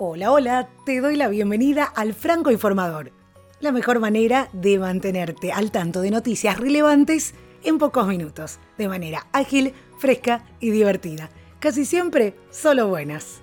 Hola, hola, te doy la bienvenida al Franco Informador, la mejor manera de mantenerte al tanto de noticias relevantes en pocos minutos, de manera ágil, fresca y divertida. Casi siempre solo buenas.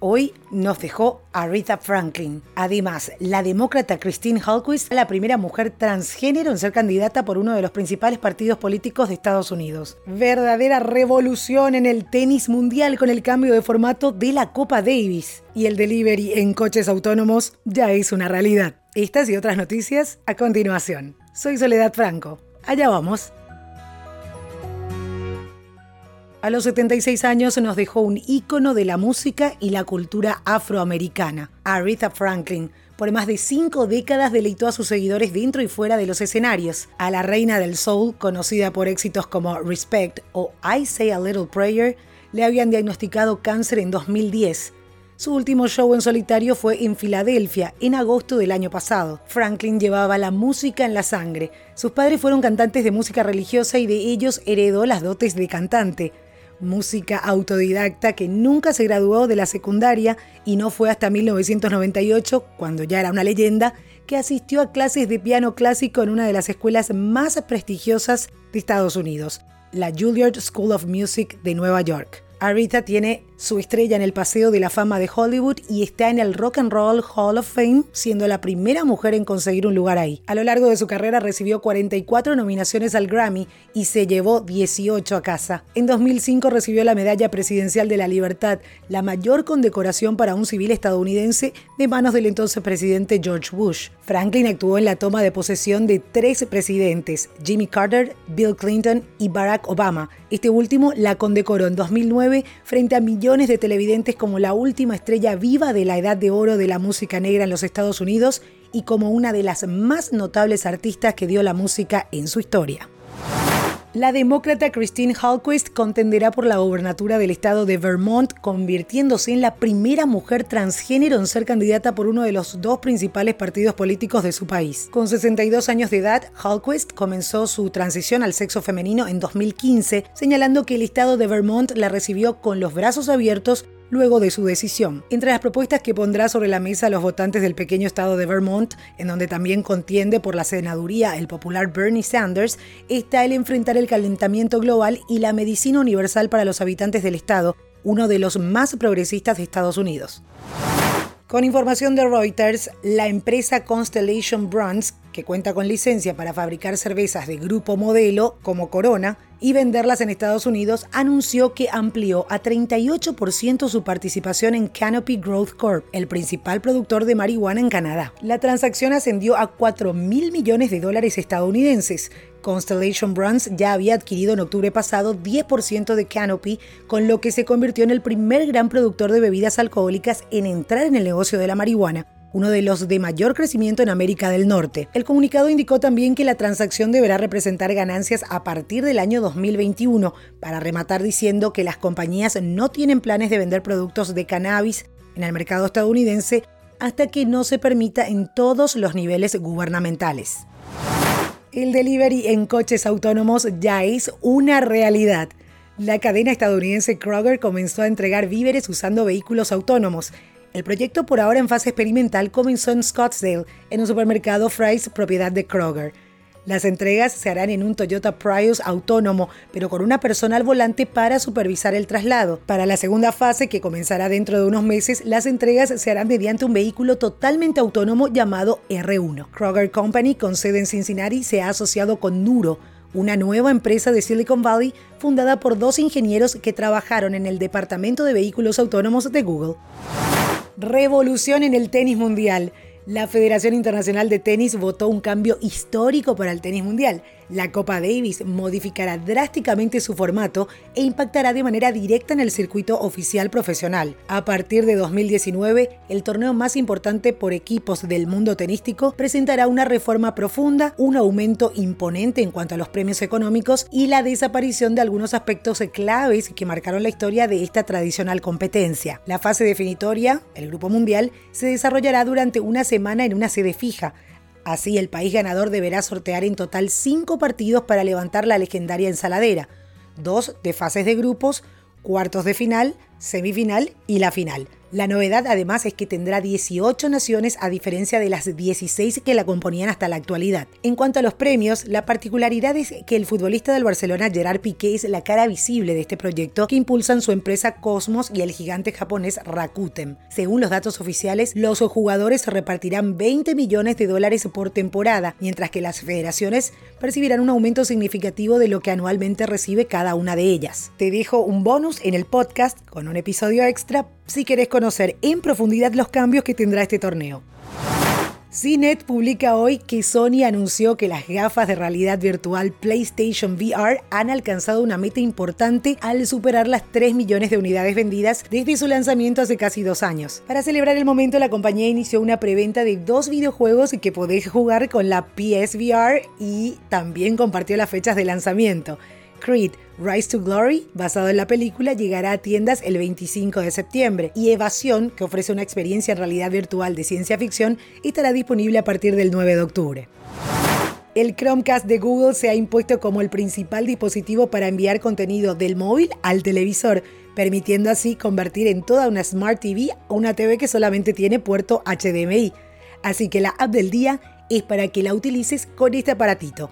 Hoy nos dejó Aretha Franklin. Además, la demócrata Christine Hallquist, la primera mujer transgénero en ser candidata por uno de los principales partidos políticos de Estados Unidos. Verdadera revolución en el tenis mundial con el cambio de formato de la Copa Davis. Y el delivery en coches autónomos ya es una realidad. Estas y otras noticias a continuación. Soy Soledad Franco. Allá vamos. A los 76 años nos dejó un ícono de la música y la cultura afroamericana, Aretha Franklin. Por más de cinco décadas deleitó a sus seguidores dentro y fuera de los escenarios. A la reina del soul, conocida por éxitos como Respect o I Say a Little Prayer, le habían diagnosticado cáncer en 2010. Su último show en solitario fue en Filadelfia, en agosto del año pasado. Franklin llevaba la música en la sangre. Sus padres fueron cantantes de música religiosa y de ellos heredó las dotes de cantante música autodidacta que nunca se graduó de la secundaria y no fue hasta 1998, cuando ya era una leyenda, que asistió a clases de piano clásico en una de las escuelas más prestigiosas de Estados Unidos, la Juilliard School of Music de Nueva York. Aretha tiene su estrella en el Paseo de la Fama de Hollywood y está en el Rock and Roll Hall of Fame, siendo la primera mujer en conseguir un lugar ahí. A lo largo de su carrera recibió 44 nominaciones al Grammy y se llevó 18 a casa. En 2005 recibió la Medalla Presidencial de la Libertad, la mayor condecoración para un civil estadounidense de manos del entonces presidente George Bush. Franklin actuó en la toma de posesión de tres presidentes, Jimmy Carter, Bill Clinton y Barack Obama. Este último la condecoró en 2009 frente a millones de televidentes como la última estrella viva de la edad de oro de la música negra en los Estados Unidos y como una de las más notables artistas que dio la música en su historia. La demócrata Christine Hallquist contenderá por la gobernatura del estado de Vermont, convirtiéndose en la primera mujer transgénero en ser candidata por uno de los dos principales partidos políticos de su país. Con 62 años de edad, Hallquist comenzó su transición al sexo femenino en 2015, señalando que el estado de Vermont la recibió con los brazos abiertos luego de su decisión. Entre las propuestas que pondrá sobre la mesa los votantes del pequeño estado de Vermont, en donde también contiende por la senaduría el popular Bernie Sanders, está el enfrentar el calentamiento global y la medicina universal para los habitantes del estado, uno de los más progresistas de Estados Unidos. Con información de Reuters, la empresa Constellation Brands, que cuenta con licencia para fabricar cervezas de grupo modelo como Corona, y venderlas en Estados Unidos, anunció que amplió a 38% su participación en Canopy Growth Corp, el principal productor de marihuana en Canadá. La transacción ascendió a 4 mil millones de dólares estadounidenses. Constellation Brands ya había adquirido en octubre pasado 10% de Canopy, con lo que se convirtió en el primer gran productor de bebidas alcohólicas en entrar en el negocio de la marihuana uno de los de mayor crecimiento en América del Norte. El comunicado indicó también que la transacción deberá representar ganancias a partir del año 2021, para rematar diciendo que las compañías no tienen planes de vender productos de cannabis en el mercado estadounidense hasta que no se permita en todos los niveles gubernamentales. El delivery en coches autónomos ya es una realidad. La cadena estadounidense Kroger comenzó a entregar víveres usando vehículos autónomos el proyecto por ahora en fase experimental comenzó en Scottsdale, en un supermercado Fry's propiedad de Kroger. Las entregas se harán en un Toyota Prius autónomo, pero con una persona al volante para supervisar el traslado. Para la segunda fase, que comenzará dentro de unos meses, las entregas se harán mediante un vehículo totalmente autónomo llamado R1. Kroger Company, con sede en Cincinnati, se ha asociado con Nuro, una nueva empresa de Silicon Valley fundada por dos ingenieros que trabajaron en el Departamento de Vehículos Autónomos de Google. Revolución en el tenis mundial. La Federación Internacional de Tenis votó un cambio histórico para el tenis mundial. La Copa Davis modificará drásticamente su formato e impactará de manera directa en el circuito oficial profesional. A partir de 2019, el torneo más importante por equipos del mundo tenístico presentará una reforma profunda, un aumento imponente en cuanto a los premios económicos y la desaparición de algunos aspectos claves que marcaron la historia de esta tradicional competencia. La fase definitoria, el Grupo Mundial, se desarrollará durante una semana en una sede fija Así, el país ganador deberá sortear en total cinco partidos para levantar la legendaria ensaladera, dos de fases de grupos, cuartos de final, semifinal y la final. La novedad además es que tendrá 18 naciones a diferencia de las 16 que la componían hasta la actualidad. En cuanto a los premios, la particularidad es que el futbolista del Barcelona Gerard Piqué es la cara visible de este proyecto que impulsan su empresa Cosmos y el gigante japonés Rakuten. Según los datos oficiales, los jugadores repartirán 20 millones de dólares por temporada, mientras que las federaciones percibirán un aumento significativo de lo que anualmente recibe cada una de ellas. Te dejo un bonus en el podcast con un episodio extra si querés conocer en profundidad los cambios que tendrá este torneo. CNET publica hoy que Sony anunció que las gafas de realidad virtual PlayStation VR han alcanzado una meta importante al superar las 3 millones de unidades vendidas desde su lanzamiento hace casi dos años. Para celebrar el momento, la compañía inició una preventa de dos videojuegos que podés jugar con la PSVR y también compartió las fechas de lanzamiento. Creed Rise to Glory, basado en la película, llegará a tiendas el 25 de septiembre y Evasión, que ofrece una experiencia en realidad virtual de ciencia ficción, estará disponible a partir del 9 de octubre. El Chromecast de Google se ha impuesto como el principal dispositivo para enviar contenido del móvil al televisor, permitiendo así convertir en toda una Smart TV una TV que solamente tiene puerto HDMI. Así que la app del día es para que la utilices con este aparatito.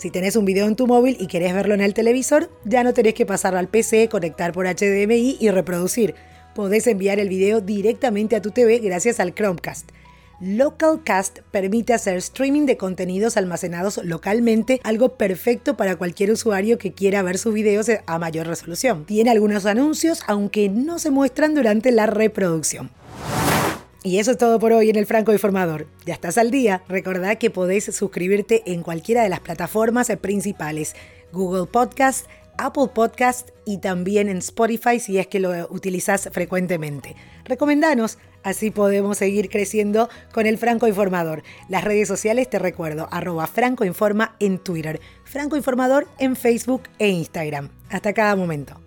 Si tenés un video en tu móvil y querés verlo en el televisor, ya no tenés que pasarlo al PC, conectar por HDMI y reproducir. Podés enviar el video directamente a tu TV gracias al Chromecast. Localcast permite hacer streaming de contenidos almacenados localmente, algo perfecto para cualquier usuario que quiera ver sus videos a mayor resolución. Tiene algunos anuncios, aunque no se muestran durante la reproducción. Y eso es todo por hoy en el Franco Informador. Ya estás al día. Recordá que podés suscribirte en cualquiera de las plataformas principales: Google Podcast, Apple Podcast y también en Spotify si es que lo utilizas frecuentemente. Recomendanos, así podemos seguir creciendo con el Franco Informador. Las redes sociales te recuerdo, arroba Franco Informa en Twitter, Franco Informador en Facebook e Instagram. Hasta cada momento.